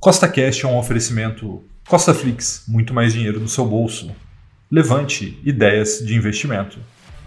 Costa Cash é um oferecimento Costa Flix, muito mais dinheiro no seu bolso. Levante ideias de investimento.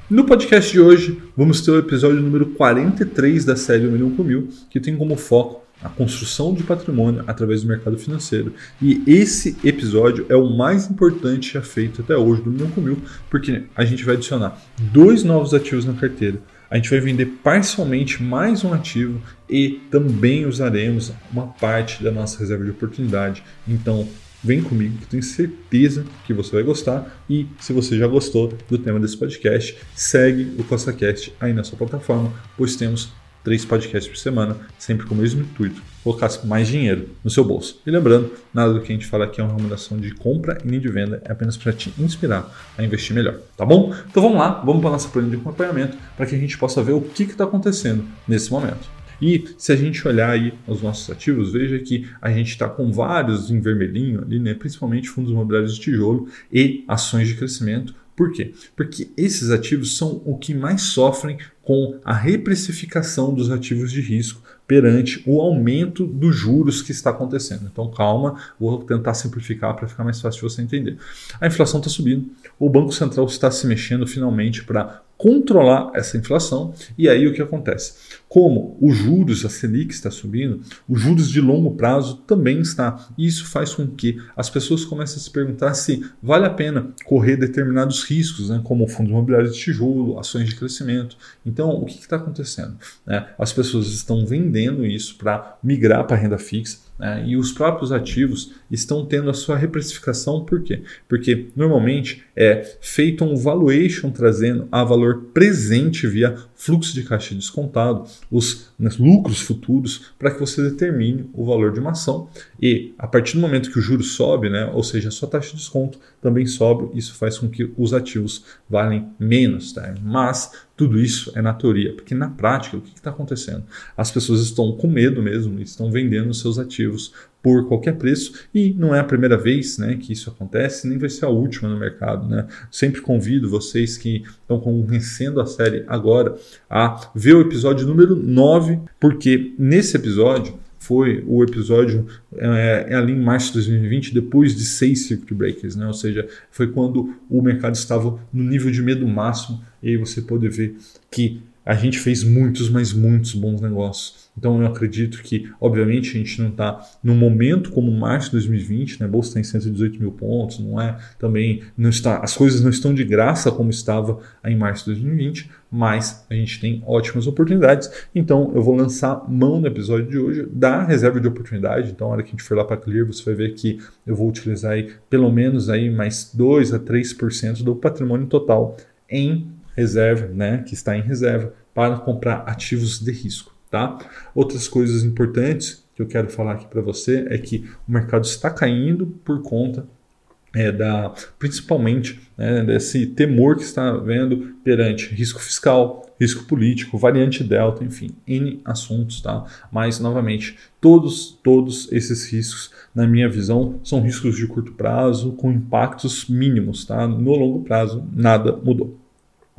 No podcast de hoje, vamos ter o episódio número 43 da série 1 Milhão por Mil, que tem como foco a construção de patrimônio através do mercado financeiro. E esse episódio é o mais importante já feito até hoje do Milhão por Mil, porque a gente vai adicionar dois novos ativos na carteira a gente vai vender parcialmente mais um ativo e também usaremos uma parte da nossa reserva de oportunidade. Então, vem comigo que tenho certeza que você vai gostar. E se você já gostou do tema desse podcast, segue o CostaCast aí na sua plataforma, pois temos três podcasts por semana, sempre com o mesmo intuito, colocar mais dinheiro no seu bolso. E lembrando, nada do que a gente fala aqui é uma recomendação de compra e nem de venda, é apenas para te inspirar a investir melhor, tá bom? Então vamos lá, vamos para a nossa planilha de acompanhamento para que a gente possa ver o que está acontecendo nesse momento. E se a gente olhar aí os nossos ativos, veja que a gente está com vários em vermelhinho ali, né? principalmente fundos imobiliários de tijolo e ações de crescimento. Por quê? Porque esses ativos são o que mais sofrem com a reprecificação dos ativos de risco perante o aumento dos juros que está acontecendo. Então, calma, vou tentar simplificar para ficar mais fácil de você entender. A inflação está subindo, o Banco Central está se mexendo finalmente para controlar essa inflação. E aí o que acontece? Como os juros, a Selic está subindo, os juros de longo prazo também está. E isso faz com que as pessoas comecem a se perguntar se vale a pena correr determinados riscos, né, como fundos imobiliários de tijolo, ações de crescimento. Então, o que está acontecendo? É, as pessoas estão vendendo isso para migrar para renda fixa né? e os próprios ativos estão tendo a sua reprecificação, por quê? Porque normalmente é feito um valuation trazendo a valor presente via fluxo de caixa descontado, os né, lucros futuros, para que você determine o valor de uma ação. E a partir do momento que o juro sobe, né, ou seja, a sua taxa de desconto também sobe, isso faz com que os ativos valem menos. Tá? Mas tudo isso é na teoria, porque na prática o que está acontecendo? As pessoas estão com medo mesmo, estão vendendo seus ativos por qualquer preço e não é a primeira vez né, que isso acontece, nem vai ser a última no mercado. Né? Sempre convido vocês que estão conhecendo a série agora a ver o episódio número 9, porque nesse episódio foi o episódio é, é, ali em março de 2020, depois de seis circuit breakers, né? ou seja, foi quando o mercado estava no nível de medo máximo, e aí você pode ver que a gente fez muitos, mas muitos bons negócios. Então eu acredito que, obviamente, a gente não está num momento como março de 2020, né? A bolsa está em 118 mil pontos, não é também não está, as coisas não estão de graça como estava em março de 2020, mas a gente tem ótimas oportunidades. Então eu vou lançar mão no episódio de hoje da reserva de oportunidade. Então, na hora que a gente for lá para Clear, você vai ver que eu vou utilizar aí pelo menos aí mais 2 a 3% do patrimônio total em reserva, né, que está em reserva, para comprar ativos de risco. Tá? Outras coisas importantes que eu quero falar aqui para você é que o mercado está caindo por conta é, da, principalmente né, desse temor que está vendo perante risco fiscal, risco político, variante delta, enfim, N assuntos, tá? Mas, novamente, todos, todos esses riscos, na minha visão, são riscos de curto prazo, com impactos mínimos, tá? No longo prazo, nada mudou.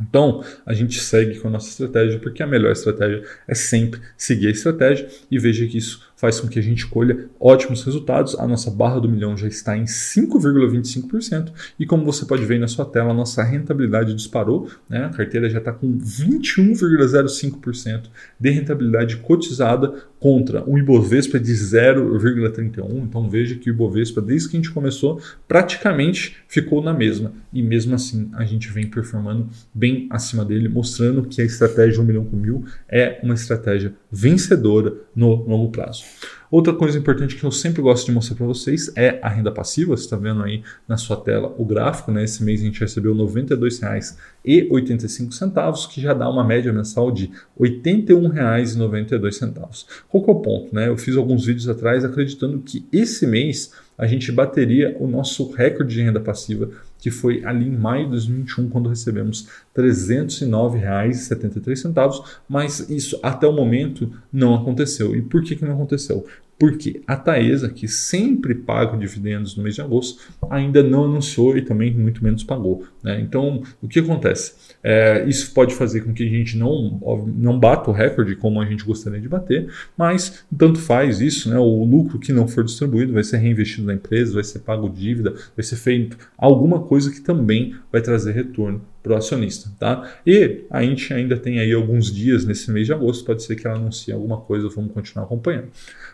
Então, a gente segue com a nossa estratégia, porque a melhor estratégia é sempre seguir a estratégia e veja que isso faz com que a gente colha ótimos resultados. A nossa barra do milhão já está em 5,25% e como você pode ver na sua tela, a nossa rentabilidade disparou. Né? A carteira já está com 21,05% de rentabilidade cotizada contra um Ibovespa de 0,31. Então veja que o Ibovespa, desde que a gente começou, praticamente ficou na mesma. E mesmo assim, a gente vem performando bem acima dele, mostrando que a estratégia 1 milhão com mil é uma estratégia vencedora no longo prazo. Outra coisa importante que eu sempre gosto de mostrar para vocês é a renda passiva. Você está vendo aí na sua tela o gráfico. Né? Esse mês a gente recebeu R$ 92,85, que já dá uma média mensal de R$ 81,92. Qual que é o ponto? Né? Eu fiz alguns vídeos atrás acreditando que esse mês a gente bateria o nosso recorde de renda passiva, que foi ali em maio de 2021, quando recebemos R$ 309,73, mas isso até o momento não aconteceu. E por que, que não aconteceu? Porque a Taesa, que sempre paga dividendos no mês de agosto, ainda não anunciou e também muito menos pagou. Né? Então, o que acontece? É, isso pode fazer com que a gente não, não bata o recorde como a gente gostaria de bater, mas tanto faz isso, né? o lucro que não for distribuído vai ser reinvestido na empresa, vai ser pago dívida, vai ser feito alguma coisa que também vai trazer retorno para o acionista. Tá? E a gente ainda tem aí alguns dias nesse mês de agosto, pode ser que ela anuncie alguma coisa, vamos continuar acompanhando.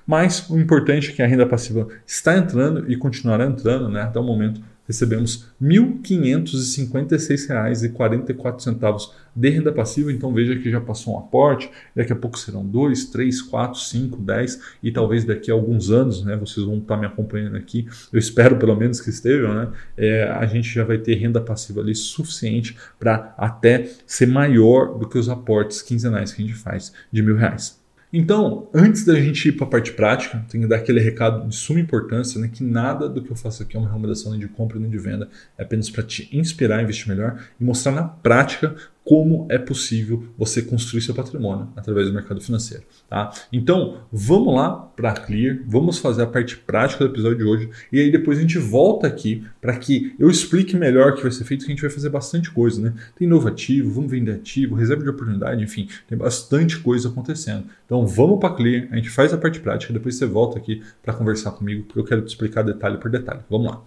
Mas o importante é que a renda passiva está entrando e continuará entrando, né? até o momento recebemos R$ 1.556,44 de renda passiva. Então veja que já passou um aporte, daqui a pouco serão 2, 3, 4, 5, 10 e talvez daqui a alguns anos, né, vocês vão estar me acompanhando aqui, eu espero pelo menos que estejam, né, é, a gente já vai ter renda passiva ali suficiente para até ser maior do que os aportes quinzenais que a gente faz de mil reais. Então, antes da gente ir para a parte prática, tenho que dar aquele recado de suma importância, né, que nada do que eu faço aqui é uma recomendação nem de compra nem de venda, é apenas para te inspirar a investir melhor e mostrar na prática como é possível você construir seu patrimônio através do mercado financeiro. Tá? Então, vamos lá para a Clear, vamos fazer a parte prática do episódio de hoje e aí depois a gente volta aqui para que eu explique melhor o que vai ser feito, que a gente vai fazer bastante coisa. Né? Tem novo ativo, vamos vender ativo, reserva de oportunidade, enfim, tem bastante coisa acontecendo. Então, vamos para a Clear, a gente faz a parte prática, depois você volta aqui para conversar comigo, porque eu quero te explicar detalhe por detalhe. Vamos lá.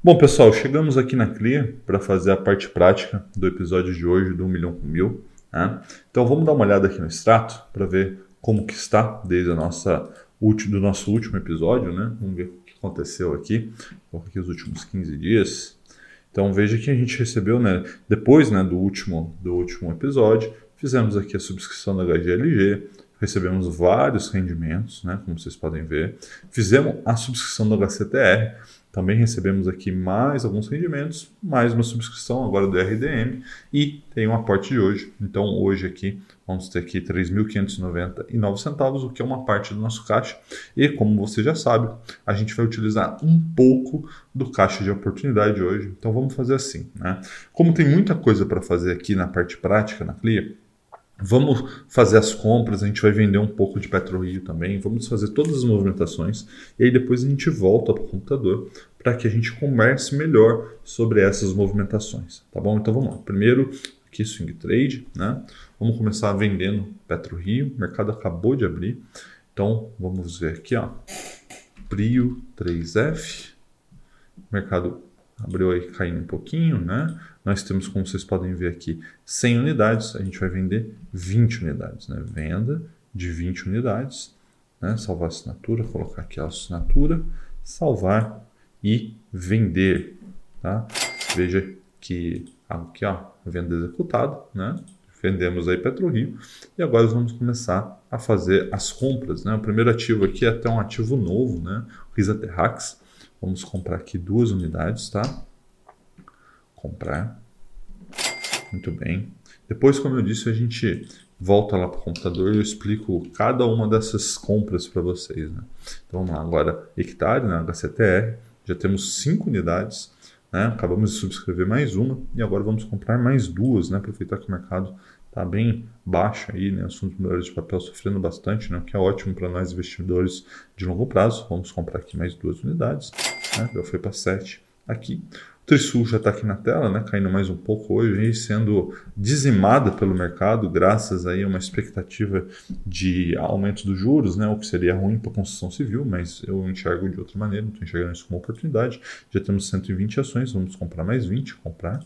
Bom, pessoal, chegamos aqui na Clear para fazer a parte prática do episódio de hoje do 1 milhão com mil. Né? Então vamos dar uma olhada aqui no extrato para ver como que está desde a nossa do nosso último episódio, né? Vamos ver o que aconteceu aqui, aqui os últimos 15 dias. Então veja que a gente recebeu, né, depois, né, do último do último episódio, fizemos aqui a subscrição da HGLG, recebemos vários rendimentos, né, como vocês podem ver. Fizemos a subscrição do HCTR, também recebemos aqui mais alguns rendimentos, mais uma subscrição agora do RDM e tem um aporte de hoje. Então hoje aqui vamos ter aqui 3.599 centavos, o que é uma parte do nosso caixa. E como você já sabe, a gente vai utilizar um pouco do caixa de oportunidade hoje. Então vamos fazer assim, né? Como tem muita coisa para fazer aqui na parte prática na Clia, Vamos fazer as compras, a gente vai vender um pouco de PetroRio também, vamos fazer todas as movimentações e aí depois a gente volta para o computador para que a gente converse melhor sobre essas movimentações, tá bom? Então vamos lá. Primeiro, aqui swing trade, né? Vamos começar vendendo PetroRio, o mercado acabou de abrir. Então vamos ver aqui, ó. Prio 3F, mercado abriu aí caindo um pouquinho, né? Nós temos, como vocês podem ver aqui, 100 unidades, a gente vai vender 20 unidades, né? Venda de 20 unidades, né? Salvar assinatura, colocar aqui a assinatura, salvar e vender, tá? Veja que aqui, ó, venda executada, né? Vendemos aí PetroRio e agora vamos começar a fazer as compras, né? O primeiro ativo aqui é até um ativo novo, né? Risa Terrax Vamos comprar aqui duas unidades, tá? Comprar. Muito bem. Depois, como eu disse, a gente volta lá para o computador e eu explico cada uma dessas compras para vocês. Né? Então vamos lá, agora hectare, né, HCTR, já temos cinco unidades, né? acabamos de subscrever mais uma e agora vamos comprar mais duas, né? aproveitar que o mercado está bem baixo aí, né? Os fundos melhores de papel sofrendo bastante, né? O que é ótimo para nós investidores de longo prazo. Vamos comprar aqui mais duas unidades, né? Já foi para 7 aqui. O Trisul já está aqui na tela, né? Caindo mais um pouco hoje e sendo dizimada pelo mercado, graças aí a uma expectativa de aumento dos juros, né? O que seria ruim para a construção civil, mas eu enxergo de outra maneira, estou enxergando isso como oportunidade. Já temos 120 ações, vamos comprar mais 20, comprar.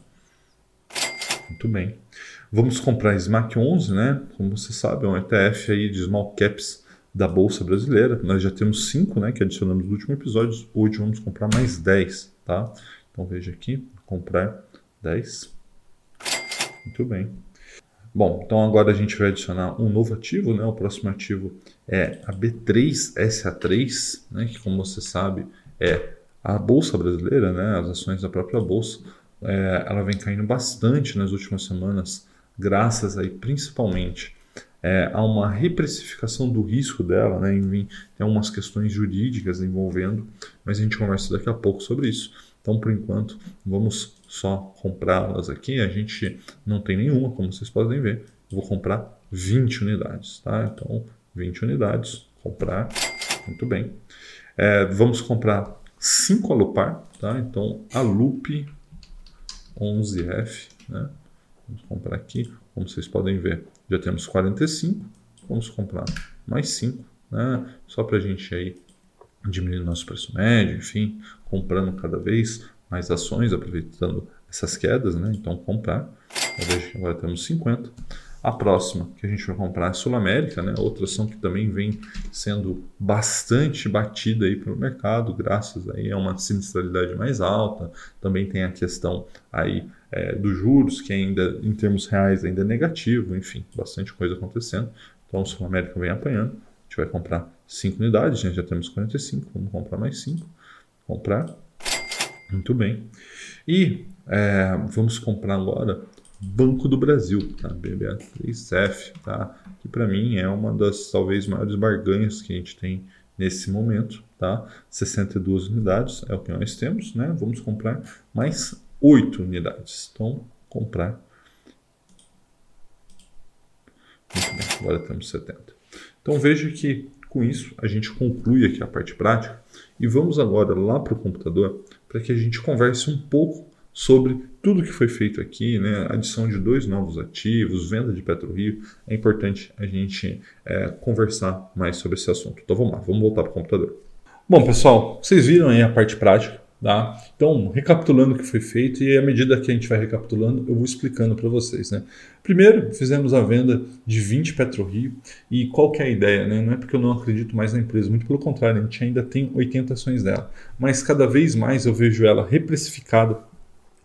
Muito bem. Vamos comprar SMAC 11, né? Como você sabe, é um ETF aí de small caps da Bolsa Brasileira. Nós já temos 5, né, que adicionamos nos últimos episódios. Hoje vamos comprar mais 10, tá? Então veja aqui, comprar 10. Muito bem. Bom, então agora a gente vai adicionar um novo ativo, né? O próximo ativo é a B3SA3, né? Que como você sabe é a Bolsa Brasileira, né? As ações da própria Bolsa. É, ela vem caindo bastante nas últimas semanas graças aí principalmente é, a uma reprecificação do risco dela, né? Enfim, tem algumas questões jurídicas envolvendo, mas a gente conversa daqui a pouco sobre isso. Então, por enquanto, vamos só comprá-las aqui. A gente não tem nenhuma, como vocês podem ver. Eu vou comprar 20 unidades, tá? Então, 20 unidades, comprar. Muito bem. É, vamos comprar 5 Alupar, tá? Então, Alup 11F, né? Vamos comprar aqui, como vocês podem ver, já temos 45. Vamos comprar mais 5, né? Só para a gente aí diminuir nosso preço médio, enfim, comprando cada vez mais ações, aproveitando essas quedas, né? Então, comprar. Agora temos 50. A próxima que a gente vai comprar é Sul América, né? outra ação que também vem sendo bastante batida aí pelo mercado, graças aí a uma sinistralidade mais alta. Também tem a questão aí é, dos juros, que ainda em termos reais ainda é negativo, enfim, bastante coisa acontecendo. Então, Sul América vem apanhando. A gente vai comprar 5 unidades, né? já temos 45, vamos comprar mais 5. Comprar. Muito bem. E é, vamos comprar agora Banco do Brasil, tá? BBA3F, tá? que para mim é uma das talvez maiores barganhas que a gente tem nesse momento, tá? 62 unidades é o que nós temos, né? Vamos comprar mais 8 unidades. Então, comprar. Agora temos 70. Então veja que com isso a gente conclui aqui a parte prática e vamos agora lá para o computador para que a gente converse um pouco sobre tudo que foi feito aqui, né? adição de dois novos ativos, venda de PetroRio. É importante a gente é, conversar mais sobre esse assunto. Então vamos lá, vamos voltar para o computador. Bom, pessoal, vocês viram aí a parte prática. Tá? Então, recapitulando o que foi feito, e à medida que a gente vai recapitulando, eu vou explicando para vocês. Né? Primeiro, fizemos a venda de 20 PetroRio, e qual que é a ideia? Né? Não é porque eu não acredito mais na empresa, muito pelo contrário, a gente ainda tem 80 ações dela, mas cada vez mais eu vejo ela reprecificada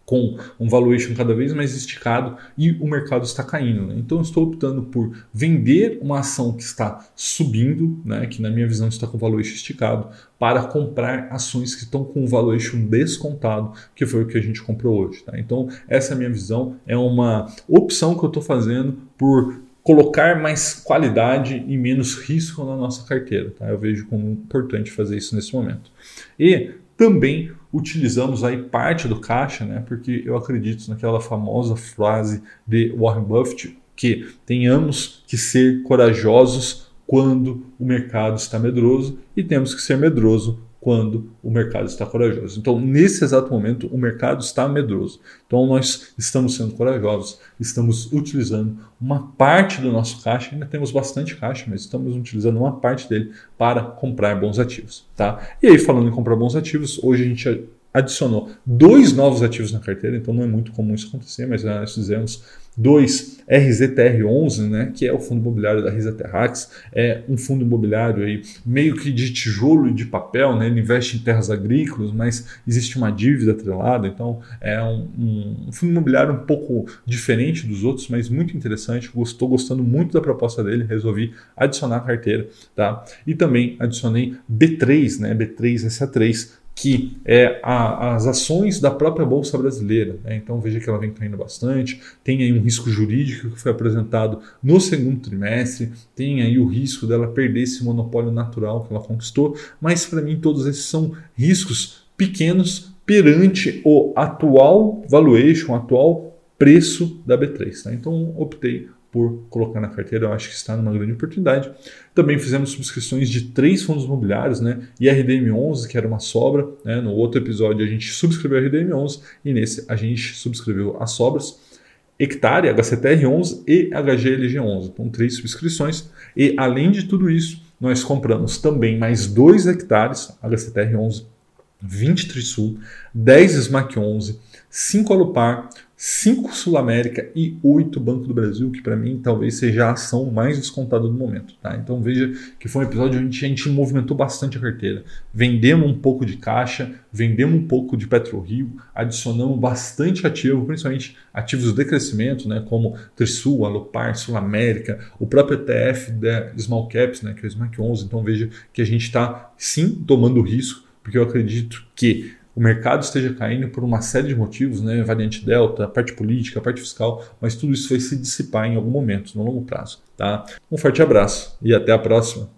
com um valuation cada vez mais esticado e o mercado está caindo. Né? Então, estou optando por vender uma ação que está subindo, né, que na minha visão está com valuation esticado, para comprar ações que estão com valuation descontado, que foi o que a gente comprou hoje. Tá? Então, essa é a minha visão, é uma opção que eu estou fazendo por colocar mais qualidade e menos risco na nossa carteira. Tá? Eu vejo como importante fazer isso nesse momento. E também utilizamos aí parte do caixa, né? Porque eu acredito naquela famosa frase de Warren Buffett que tenhamos que ser corajosos quando o mercado está medroso e temos que ser medroso quando o mercado está corajoso. Então, nesse exato momento, o mercado está medroso. Então, nós estamos sendo corajosos, estamos utilizando uma parte do nosso caixa, ainda temos bastante caixa, mas estamos utilizando uma parte dele para comprar bons ativos. Tá? E aí, falando em comprar bons ativos, hoje a gente adicionou dois novos ativos na carteira, então não é muito comum isso acontecer, mas nós fizemos dois RZTR11, né, que é o fundo imobiliário da Risa Terrax, é um fundo imobiliário aí meio que de tijolo e de papel, né, ele investe em terras agrícolas, mas existe uma dívida atrelada, então é um, um fundo imobiliário um pouco diferente dos outros, mas muito interessante, estou gostando muito da proposta dele, resolvi adicionar a carteira, tá? E também adicionei B3, né, B3SA3, que é a, as ações da própria Bolsa Brasileira. Né? Então veja que ela vem caindo bastante, tem aí um risco jurídico que foi apresentado no segundo trimestre, tem aí o risco dela perder esse monopólio natural que ela conquistou, mas para mim todos esses são riscos pequenos perante o atual valuation, o atual preço da B3. Tá? Então optei por colocar na carteira, eu acho que está numa grande oportunidade. Também fizemos subscrições de três fundos imobiliários, né? E RDM11, que era uma sobra, né? No outro episódio a gente subscreveu a RDM11 e nesse a gente subscreveu as sobras. Hectare, HCTR11 e HGLG11. Então, três subscrições. E além de tudo isso, nós compramos também mais dois hectares, HCTR11, 20 Trisul, 10 SMAC 11, 5 Alupar, 5 Sul América e 8 Banco do Brasil, que para mim talvez seja a ação mais descontada do momento. Tá? Então veja que foi um episódio onde a gente movimentou bastante a carteira. Vendemos um pouco de caixa, vendemos um pouco de PetroRio, adicionamos bastante ativo, principalmente ativos de crescimento, né, como Trisul, Alopar, Sul América, o próprio ETF da Small Caps, né, que é o SMAC 11. Então veja que a gente está sim tomando risco, porque eu acredito que o mercado esteja caindo por uma série de motivos, né? variante delta, parte política, parte fiscal, mas tudo isso vai se dissipar em algum momento, no longo prazo. Tá? Um forte abraço e até a próxima.